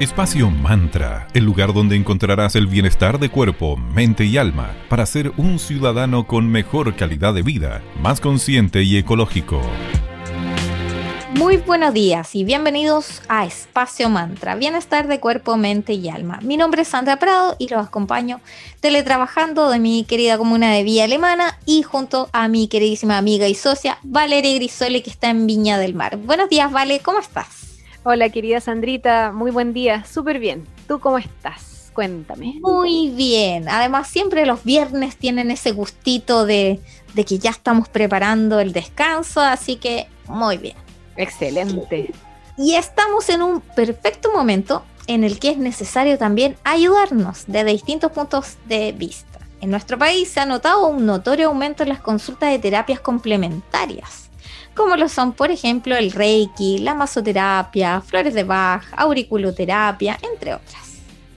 Espacio Mantra, el lugar donde encontrarás el bienestar de cuerpo, mente y alma para ser un ciudadano con mejor calidad de vida, más consciente y ecológico. Muy buenos días y bienvenidos a Espacio Mantra, bienestar de cuerpo, mente y alma. Mi nombre es Sandra Prado y los acompaño teletrabajando de mi querida comuna de Villa Alemana y junto a mi queridísima amiga y socia Valeria Grisole que está en Viña del Mar. Buenos días, Vale, ¿cómo estás? Hola, querida Sandrita, muy buen día, súper bien. ¿Tú cómo estás? Cuéntame. Muy bien. Además, siempre los viernes tienen ese gustito de, de que ya estamos preparando el descanso, así que muy bien. Excelente. Y estamos en un perfecto momento en el que es necesario también ayudarnos desde distintos puntos de vista. En nuestro país se ha notado un notorio aumento en las consultas de terapias complementarias como lo son, por ejemplo, el Reiki, la masoterapia, flores de Bach, auriculoterapia, entre otras.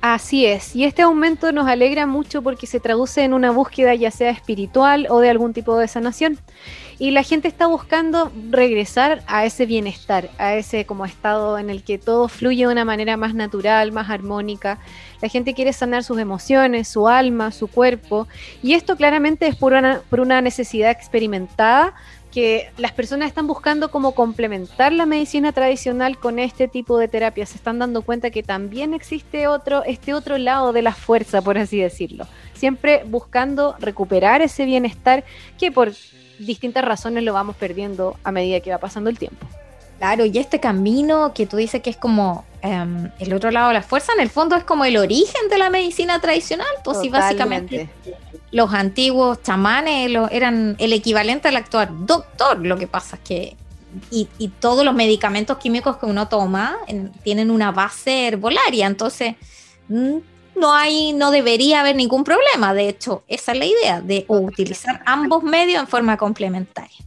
Así es, y este aumento nos alegra mucho porque se traduce en una búsqueda ya sea espiritual o de algún tipo de sanación. Y la gente está buscando regresar a ese bienestar, a ese como estado en el que todo fluye de una manera más natural, más armónica. La gente quiere sanar sus emociones, su alma, su cuerpo. Y esto claramente es por una, por una necesidad experimentada que las personas están buscando cómo complementar la medicina tradicional con este tipo de terapia. Se están dando cuenta que también existe otro, este otro lado de la fuerza, por así decirlo. Siempre buscando recuperar ese bienestar que por distintas razones lo vamos perdiendo a medida que va pasando el tiempo. Claro, y este camino que tú dices que es como em, el otro lado de la fuerza, en el fondo es como el origen de la medicina tradicional, pues sí, básicamente los antiguos chamanes eran el equivalente al actual doctor. Lo que pasa es que y, todos los medicamentos químicos que uno toma tienen una base herbolaria, entonces mm, no hay, no debería haber ningún problema. De hecho, esa es la idea de utilizar ambos medios en forma complementaria.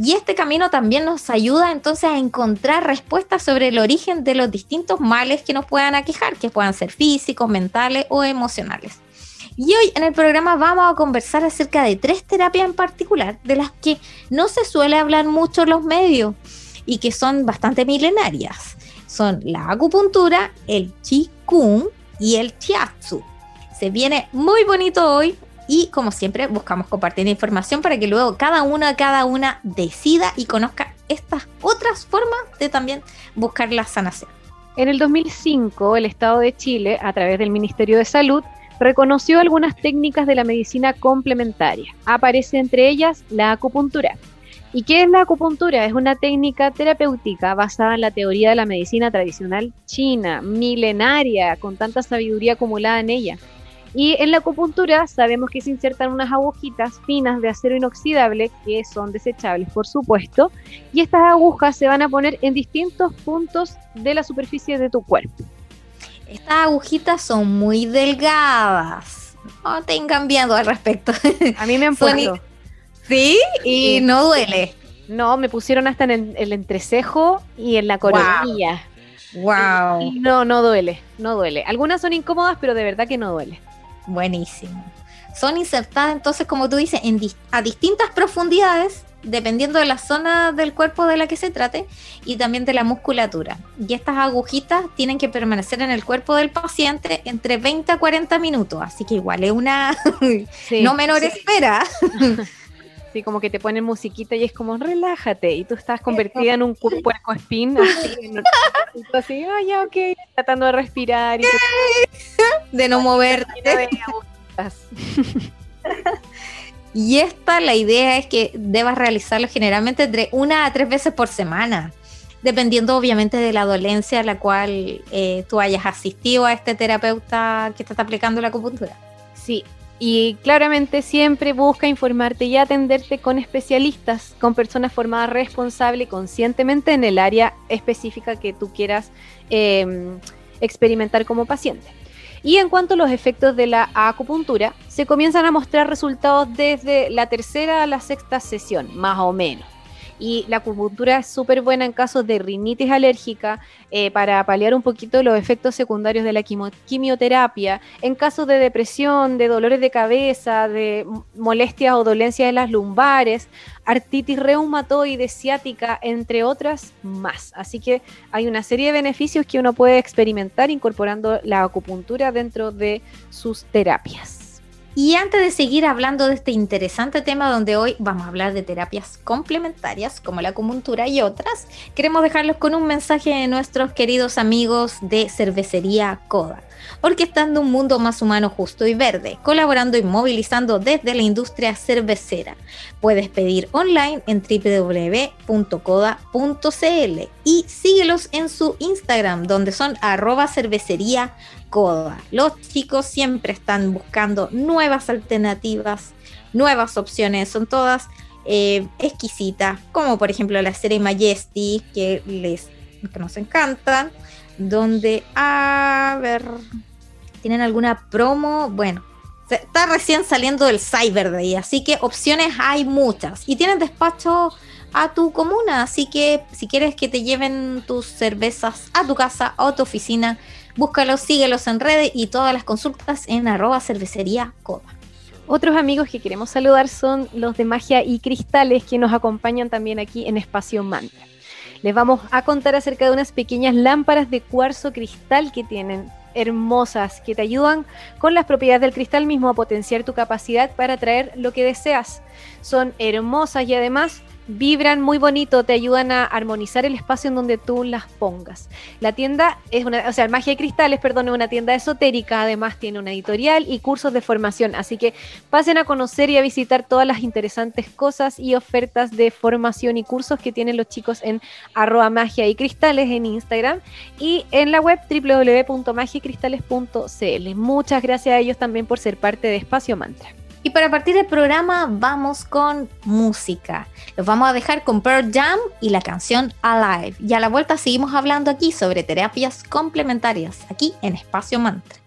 Y este camino también nos ayuda entonces a encontrar respuestas sobre el origen de los distintos males que nos puedan aquejar, que puedan ser físicos, mentales o emocionales. Y hoy en el programa vamos a conversar acerca de tres terapias en particular, de las que no se suele hablar mucho en los medios y que son bastante milenarias. Son la acupuntura, el qigong y el shiatsu. Se viene muy bonito hoy y como siempre buscamos compartir información para que luego cada una, cada una decida y conozca estas otras formas de también buscar la sanación. En el 2005, el Estado de Chile, a través del Ministerio de Salud, reconoció algunas técnicas de la medicina complementaria. Aparece entre ellas la acupuntura. ¿Y qué es la acupuntura? Es una técnica terapéutica basada en la teoría de la medicina tradicional china, milenaria, con tanta sabiduría acumulada en ella. Y en la acupuntura sabemos que se insertan unas agujitas finas de acero inoxidable, que son desechables por supuesto, y estas agujas se van a poner en distintos puntos de la superficie de tu cuerpo. Estas agujitas son muy delgadas. No tengan miedo al respecto. A mí me han puesto. ¿Sí? Y no duele. No, me pusieron hasta en el, entrecejo y en la coronilla. Wow. no, no duele, no duele. Algunas son incómodas, pero de verdad que no duele. Buenísimo. Son insertadas entonces, como tú dices, en a distintas profundidades dependiendo de la zona del cuerpo de la que se trate y también de la musculatura. Y estas agujitas tienen que permanecer en el cuerpo del paciente entre 20 a 40 minutos, así que igual es una no menor espera. Sí, como que te ponen musiquita y es como relájate y tú estás convertida en un puerco espín, así, así oh, ya, ok, tratando de respirar y de no moverte. Y esta, la idea es que debas realizarlo generalmente entre una a tres veces por semana, dependiendo obviamente de la dolencia a la cual eh, tú hayas asistido a este terapeuta que te está aplicando la acupuntura. Sí, y claramente siempre busca informarte y atenderte con especialistas, con personas formadas responsable y conscientemente en el área específica que tú quieras em, experimentar como paciente. Y en cuanto a los efectos de la acupuntura, se comienzan a mostrar resultados desde la tercera a la sexta sesión, más o menos. Y la acupuntura es súper buena en casos de rinitis alérgica, eh, para paliar un poquito los efectos secundarios de la quimioterapia, en casos de depresión, de dolores de cabeza, de molestias o dolencias de las lumbares. Artritis reumatoide, ciática, entre otras más. Así que hay una serie de beneficios que uno puede experimentar incorporando la acupuntura dentro de sus terapias. Y antes de seguir hablando de este interesante tema donde hoy vamos a hablar de terapias complementarias como la acupuntura y otras, queremos dejarlos con un mensaje de nuestros queridos amigos de Cervecería Coda orquestando un mundo más humano, justo y verde, colaborando y movilizando desde la industria cervecera. Puedes pedir online en www.coda.cl y síguelos en su Instagram, donde son arroba cervecería coda. Los chicos siempre están buscando nuevas alternativas, nuevas opciones, son todas eh, exquisitas, como por ejemplo la serie Majesty, que les que nos encantan, donde, a ver, tienen alguna promo, bueno, está recién saliendo del Cyber Day, así que opciones hay muchas. Y tienen despacho a tu comuna, así que si quieres que te lleven tus cervezas a tu casa o a tu oficina, búscalos, síguelos en redes y todas las consultas en arroba cervecería coda. Otros amigos que queremos saludar son los de Magia y Cristales que nos acompañan también aquí en Espacio Mantra. Les vamos a contar acerca de unas pequeñas lámparas de cuarzo cristal que tienen hermosas que te ayudan con las propiedades del cristal mismo a potenciar tu capacidad para atraer lo que deseas. Son hermosas y además vibran muy bonito, te ayudan a armonizar el espacio en donde tú las pongas. La tienda es una, o sea, Magia de Cristales, perdón, es una tienda esotérica, además tiene una editorial y cursos de formación, así que pasen a conocer y a visitar todas las interesantes cosas y ofertas de formación y cursos que tienen los chicos en arroba magia y cristales en Instagram y en la web www.magiacristales.cl. Muchas gracias a ellos también por ser parte de Espacio Mantra. Y para partir del programa vamos con música. Los vamos a dejar con Pearl Jam y la canción Alive. Y a la vuelta seguimos hablando aquí sobre terapias complementarias, aquí en Espacio Mantra.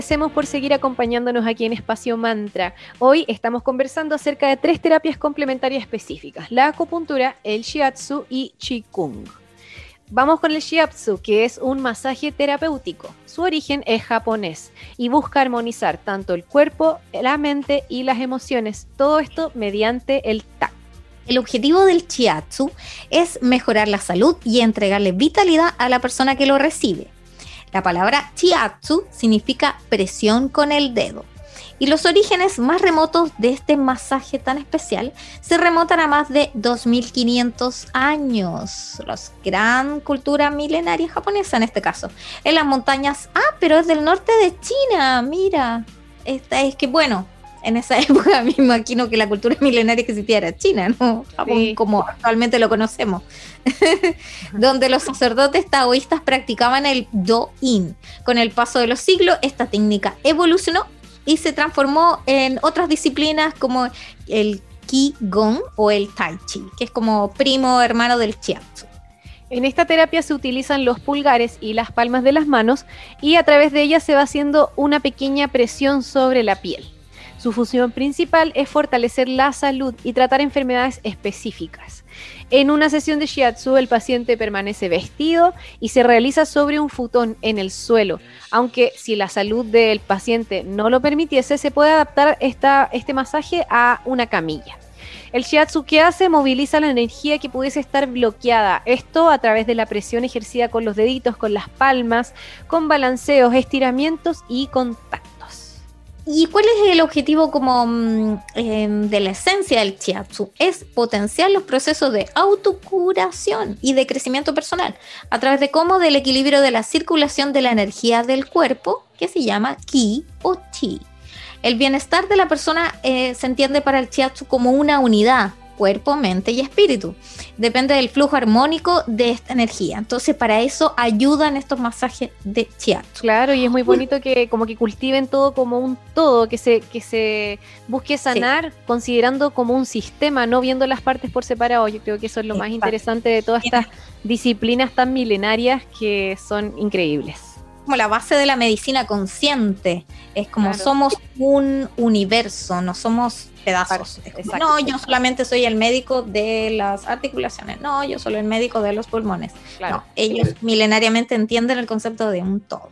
Agradecemos por seguir acompañándonos aquí en Espacio Mantra. Hoy estamos conversando acerca de tres terapias complementarias específicas, la acupuntura, el shiatsu y qigong. Vamos con el shiatsu, que es un masaje terapéutico. Su origen es japonés y busca armonizar tanto el cuerpo, la mente y las emociones, todo esto mediante el tacto. El objetivo del shiatsu es mejorar la salud y entregarle vitalidad a la persona que lo recibe. La palabra chiatsu significa presión con el dedo. Y los orígenes más remotos de este masaje tan especial se remontan a más de 2500 años. La gran cultura milenaria japonesa en este caso. En las montañas, ah, pero es del norte de China, mira. Esta es que bueno, en esa época me imagino que la cultura milenaria que existía era China, ¿no? como actualmente lo conocemos. Donde los sacerdotes taoístas practicaban el Do-In. Con el paso de los siglos, esta técnica evolucionó y se transformó en otras disciplinas como el Qigong o el Tai Chi, que es como primo hermano del Chiatsu. En esta terapia se utilizan los pulgares y las palmas de las manos y a través de ellas se va haciendo una pequeña presión sobre la piel. Su función principal es fortalecer la salud y tratar enfermedades específicas. En una sesión de shiatsu el paciente permanece vestido y se realiza sobre un futón en el suelo, aunque si la salud del paciente no lo permitiese, se puede adaptar este masaje a una camilla. El shiatsu que hace moviliza la energía que pudiese estar bloqueada, esto a través de la presión ejercida con los deditos, con las palmas, con balanceos, estiramientos y contacto. ¿Y cuál es el objetivo como mm, em, de la esencia del chiatsu? Es potenciar los procesos de autocuración y de crecimiento personal a través de cómo del equilibrio de la circulación de la energía del cuerpo, que se llama ki o chi. El bienestar de la persona eh, se entiende para el chiatsu como una unidad, cuerpo, mente y espíritu. Depende del flujo armónico de esta energía. Entonces, para eso ayudan estos masajes de shiatsu. Claro, y es muy bonito que como que cultiven todo como un todo, que se, que se busque sanar considerando como un sistema, no viendo las partes por separado. Yo creo que eso es lo más interesante de todas estas disciplinas tan milenarias que son increíbles como la base de la medicina consciente. Es como somos un universo, no somos pedazos. no, yo solamente soy el médico de las articulaciones. No, yo soy el médico de los pulmones. No, ellos milenariamente entienden el concepto de un todo.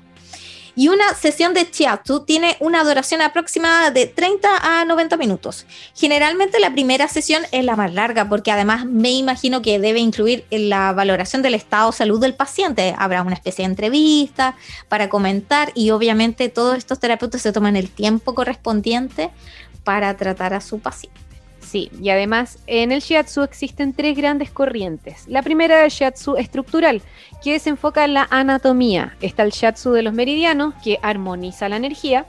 Y una sesión de Chiatsu tiene una duración aproximada de 30 a 90 minutos. Generalmente la primera sesión es la más larga porque además me imagino que debe incluir la valoración del estado de salud del paciente. Habrá una especie de entrevista para comentar y obviamente todos estos terapeutas se toman el tiempo correspondiente para tratar a su paciente. Sí, y además en el shiatsu existen tres grandes corrientes. La primera es el shiatsu estructural, que se enfoca en la anatomía. Está el shiatsu de los meridianos, que armoniza la energía,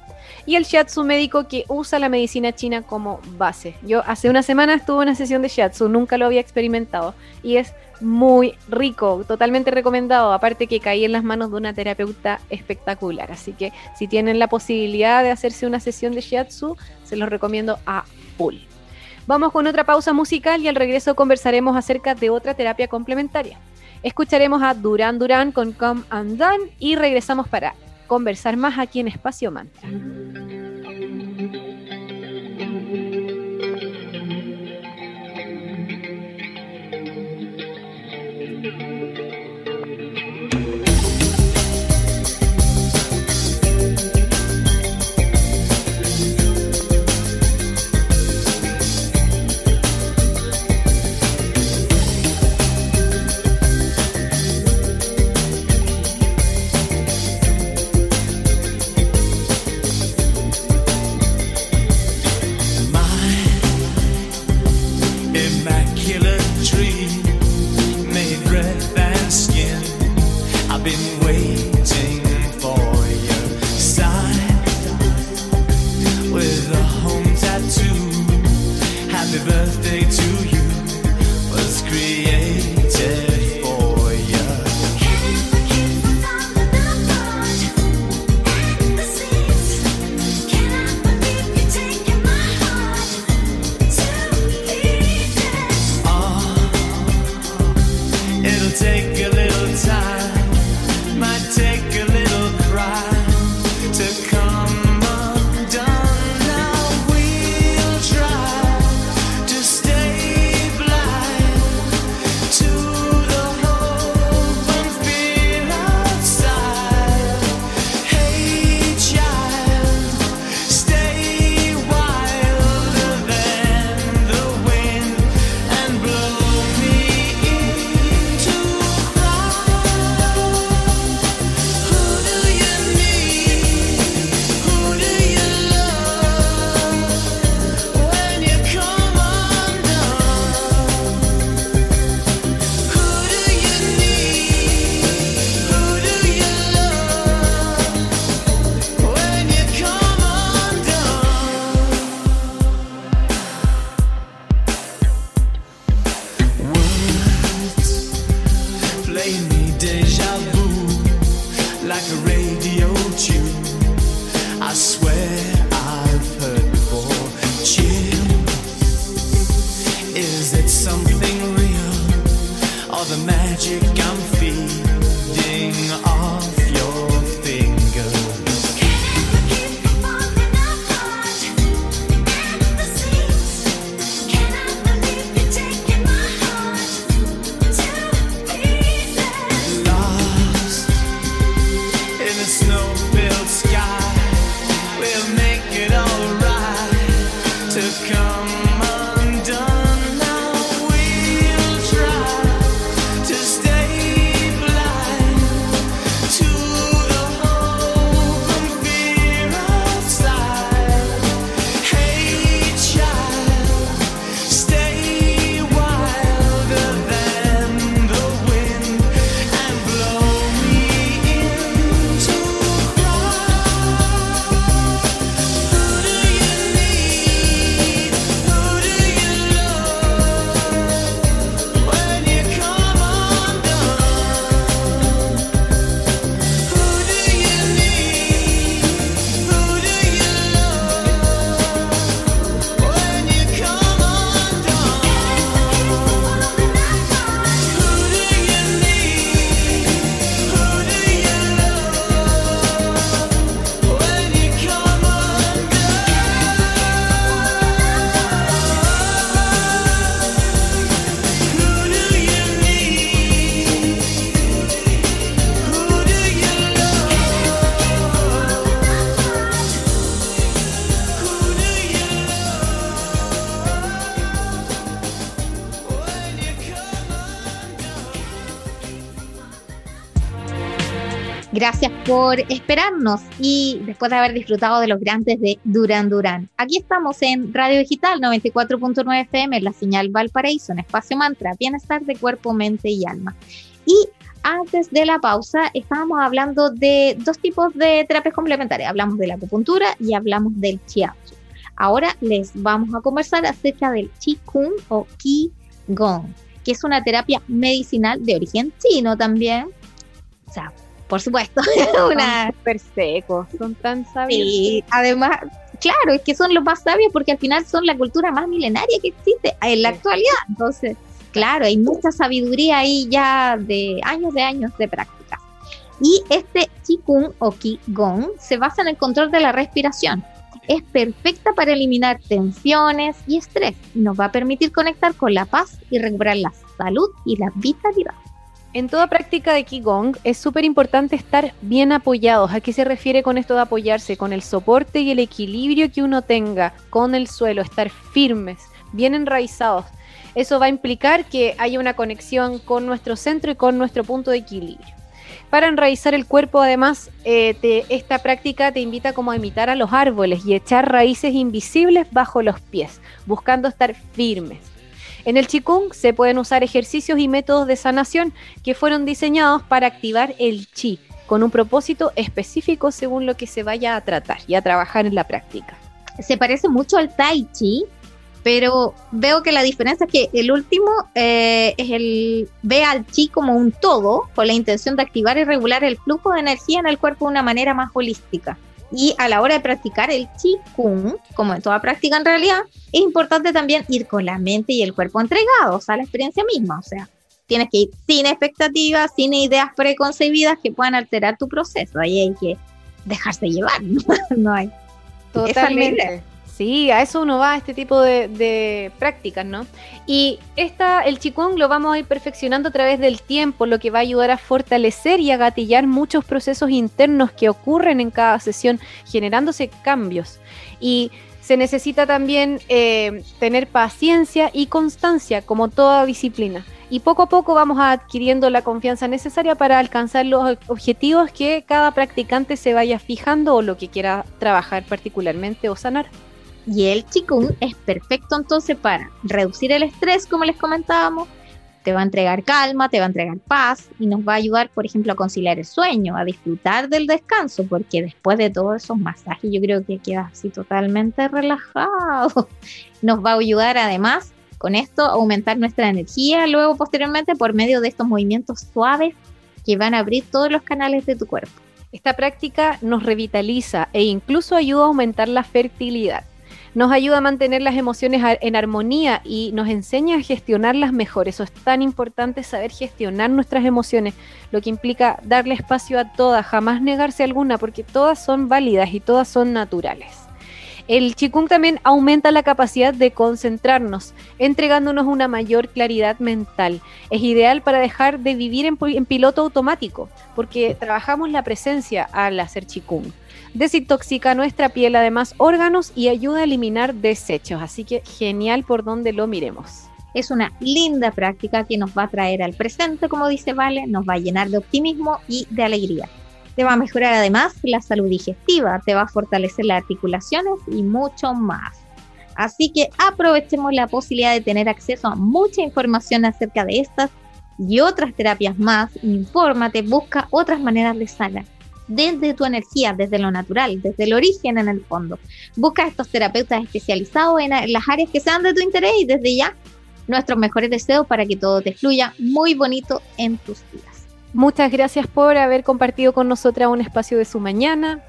y el shiatsu médico, que usa la medicina china como base. Yo hace una semana estuve en una sesión de shiatsu, nunca lo había experimentado, y es muy rico, totalmente recomendado, aparte que caí en las manos de una terapeuta espectacular. Así que si tienen la posibilidad de hacerse una sesión de shiatsu, se los recomiendo a full. Vamos con otra pausa musical y al regreso conversaremos acerca de otra terapia complementaria. Escucharemos a Duran Duran con Come and Done y regresamos para conversar más aquí en Espacio Mantra. take a little time. Gracias por esperarnos y después de haber disfrutado de los grandes de Durán Durán. Aquí estamos en Radio Digital 94.9 FM, la señal Valparaíso, en Espacio Mantra, Bienestar de Cuerpo, Mente y Alma. Y antes de la pausa estábamos hablando de dos tipos de terapias complementarias. Hablamos de la acupuntura y hablamos del shiatsu. Ahora les vamos a conversar acerca del Qigong o Qigong, que es una terapia medicinal de origen chino también. O sea, por supuesto. una... Súper secos, son tan sabios. Sí, además, claro, es que son los más sabios porque al final son la cultura más milenaria que existe en la actualidad. Entonces, claro, hay mucha sabiduría ahí ya de años de años de práctica. Y este Qigong o Qigong se basa en el control de la respiración. Es perfecta para eliminar tensiones y estrés y nos va a permitir conectar con la paz y recuperar la salud y la vitalidad. En toda práctica de Qigong es súper importante estar bien apoyados. ¿A qué se refiere con esto de apoyarse? Con el soporte y el equilibrio que uno tenga con el suelo, estar firmes, bien enraizados. Eso va a implicar que haya una conexión con nuestro centro y con nuestro punto de equilibrio. Para enraizar el cuerpo, además, eh, esta práctica te invita como a imitar a los árboles y echar raíces invisibles bajo los pies, buscando estar firmes. En el Qigong se pueden usar ejercicios y métodos de sanación que fueron diseñados para activar el Qi, con un propósito específico según lo que se vaya a tratar y a trabajar en la práctica. Se parece mucho al Tai Chi, pero veo que la diferencia es que el último eh, es el ve al chi como un todo con la intención de activar y regular el flujo de energía en el cuerpo de una manera más holística. Y a la hora de practicar el Qigong, como en toda práctica en realidad, es importante también ir con la mente y el cuerpo entregados a la experiencia misma. O sea, tienes que ir sin expectativas, sin ideas preconcebidas que puedan alterar tu proceso. Ahí hay que dejarse llevar, no, hay. Totalmente. Sí, a eso uno va, a este tipo de, prácticas, ¿no? Y esta, el Qigong lo vamos a ir perfeccionando a través del tiempo, lo que va a ayudar a fortalecer y a gatillar muchos procesos internos que ocurren en cada sesión, generándose cambios. Y se necesita también eh, tener paciencia y constancia, como toda disciplina. Y poco a poco vamos adquiriendo la confianza necesaria para alcanzar los objetivos que cada practicante se vaya fijando o lo que quiera trabajar particularmente o sanar. Y el Qigong es perfecto entonces para reducir el estrés, como les comentábamos, te va a entregar calma, te va a entregar paz y nos va a ayudar, por ejemplo, a conciliar el sueño, a disfrutar del descanso, porque después de todos esos masajes yo creo que queda así totalmente relajado. Nos va a ayudar además con esto a aumentar nuestra energía luego posteriormente por medio de estos movimientos suaves que van a abrir todos los canales de tu cuerpo. Esta práctica nos revitaliza e incluso ayuda a aumentar la fertilidad nos ayuda a mantener las emociones en armonía y nos enseña a gestionarlas mejor. Eso es tan importante saber gestionar nuestras emociones, lo que implica darle espacio a todas, jamás negarse alguna, porque todas son válidas y todas son naturales. El Qigong también aumenta la capacidad de concentrarnos, entregándonos una mayor claridad mental. Es ideal para dejar de vivir en, piloto automático, porque trabajamos la presencia al hacer Qigong desintoxica nuestra piel, además órganos y ayuda a eliminar desechos. Así que genial por donde lo miremos. Es una linda práctica que nos va a traer al presente, como dice Vale, nos va a llenar de optimismo y de alegría. Te va a mejorar además la salud digestiva, te va a fortalecer las articulaciones y mucho más. Así que aprovechemos la posibilidad de tener acceso a mucha información acerca de estas y otras terapias más. Infórmate, busca otras maneras de sanar desde tu energía, desde lo natural, desde el origen en el fondo. Busca estos terapeutas especializados en, las áreas que sean de tu interés y desde ya nuestros mejores deseos para que todo te fluya muy bonito en tus días. Muchas gracias por haber compartido con nosotras un espacio de su mañana.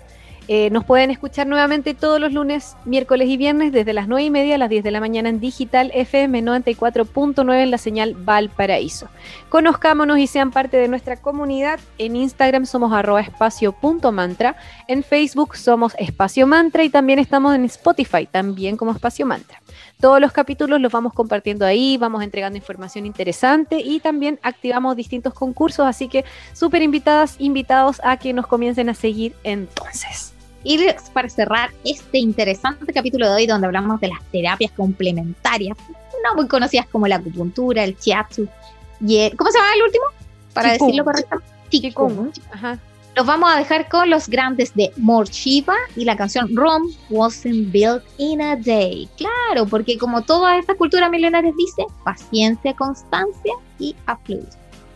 Eh, nos pueden escuchar nuevamente todos los lunes, miércoles y viernes desde las 9 y media a las 10 de la mañana en Digital FM 94.9 en la señal Valparaíso. Conozcámonos y sean parte de nuestra comunidad. En Instagram somos arroba espacio.mantra, en Facebook somos espacio mantra y también estamos en Spotify, también como espacio mantra. Todos los capítulos los vamos compartiendo ahí, vamos entregando información interesante y también activamos distintos concursos, así que súper invitadas, invitados a que nos comiencen a seguir entonces. Y para cerrar este interesante capítulo de hoy donde hablamos de las terapias complementarias, no muy conocidas como la acupuntura, el shiatsu y ¿cómo se llama el último? Para decirlo correctamente. Qigong. Ajá. Los vamos a dejar con los grandes de Morshiva y la canción Rome wasn't built in a day. Claro, porque como toda esta cultura milenaria dice, paciencia, constancia y a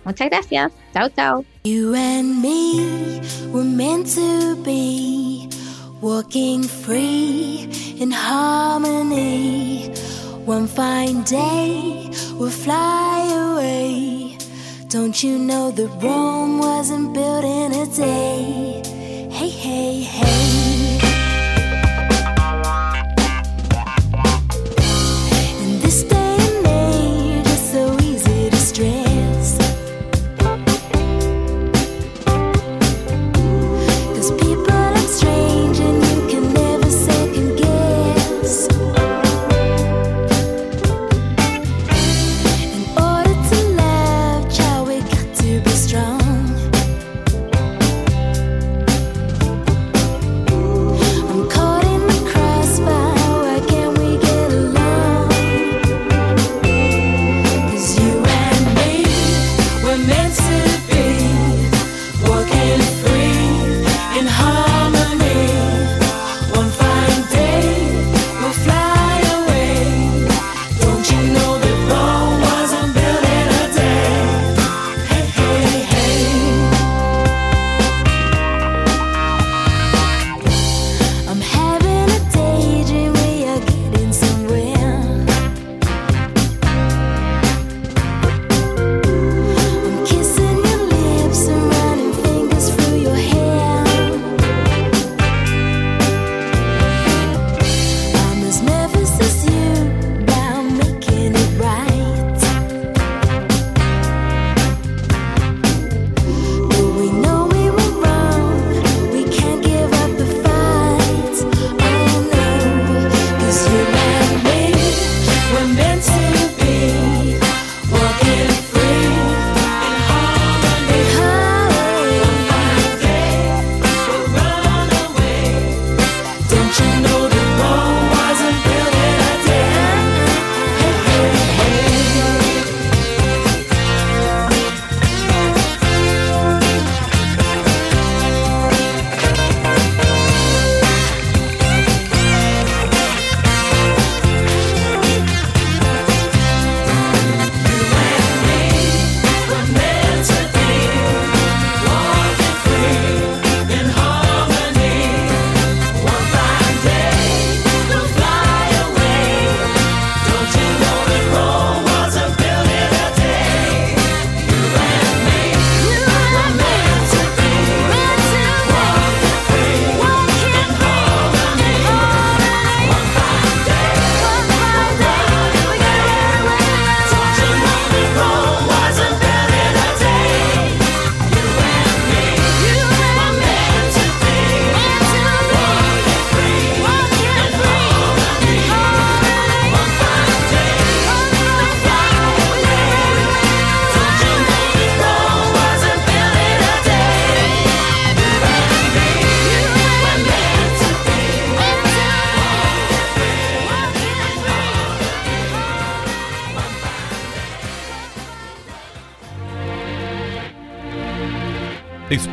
Muchas gracias. Chao, chao. You and me were meant to be walking free in harmony. One fine day we'll fly away. Don't you know that Rome wasn't built in a day? Hey, hey, hey.